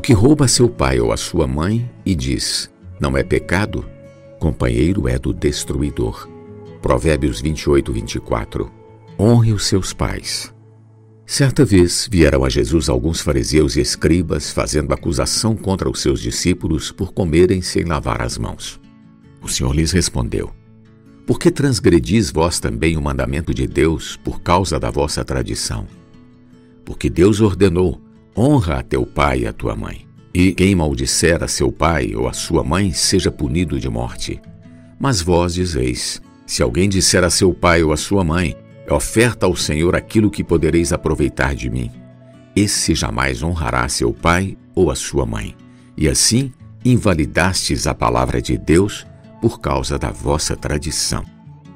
O que rouba seu pai ou a sua mãe e diz: Não é pecado, companheiro é do destruidor. Provérbios 28, 24. Honre os seus pais. Certa vez vieram a Jesus alguns fariseus e escribas fazendo acusação contra os seus discípulos por comerem sem lavar as mãos. O Senhor lhes respondeu: Por que transgredis vós também o mandamento de Deus por causa da vossa tradição? Porque Deus ordenou: honra a teu pai e a tua mãe. E quem maldisser a seu pai ou a sua mãe seja punido de morte. Mas vós dizeis: se alguém disser a seu pai ou a sua mãe, oferta ao Senhor aquilo que podereis aproveitar de mim. Esse jamais honrará seu pai ou a sua mãe. E assim invalidastes a palavra de Deus por causa da vossa tradição.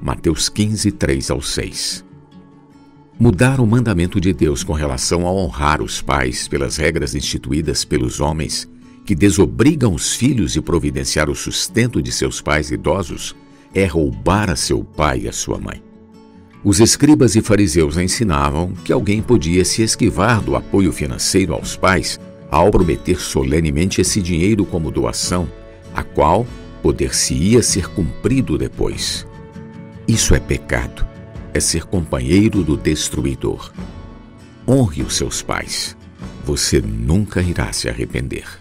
Mateus 15, 3 ao 6. Mudar o mandamento de Deus com relação a honrar os pais pelas regras instituídas pelos homens que desobrigam os filhos de providenciar o sustento de seus pais idosos é roubar a seu pai e a sua mãe. Os escribas e fariseus ensinavam que alguém podia se esquivar do apoio financeiro aos pais ao prometer solenemente esse dinheiro como doação, a qual poder-se-ia ser cumprido depois. Isso é pecado é ser companheiro do destruidor. Honre os seus pais. Você nunca irá se arrepender.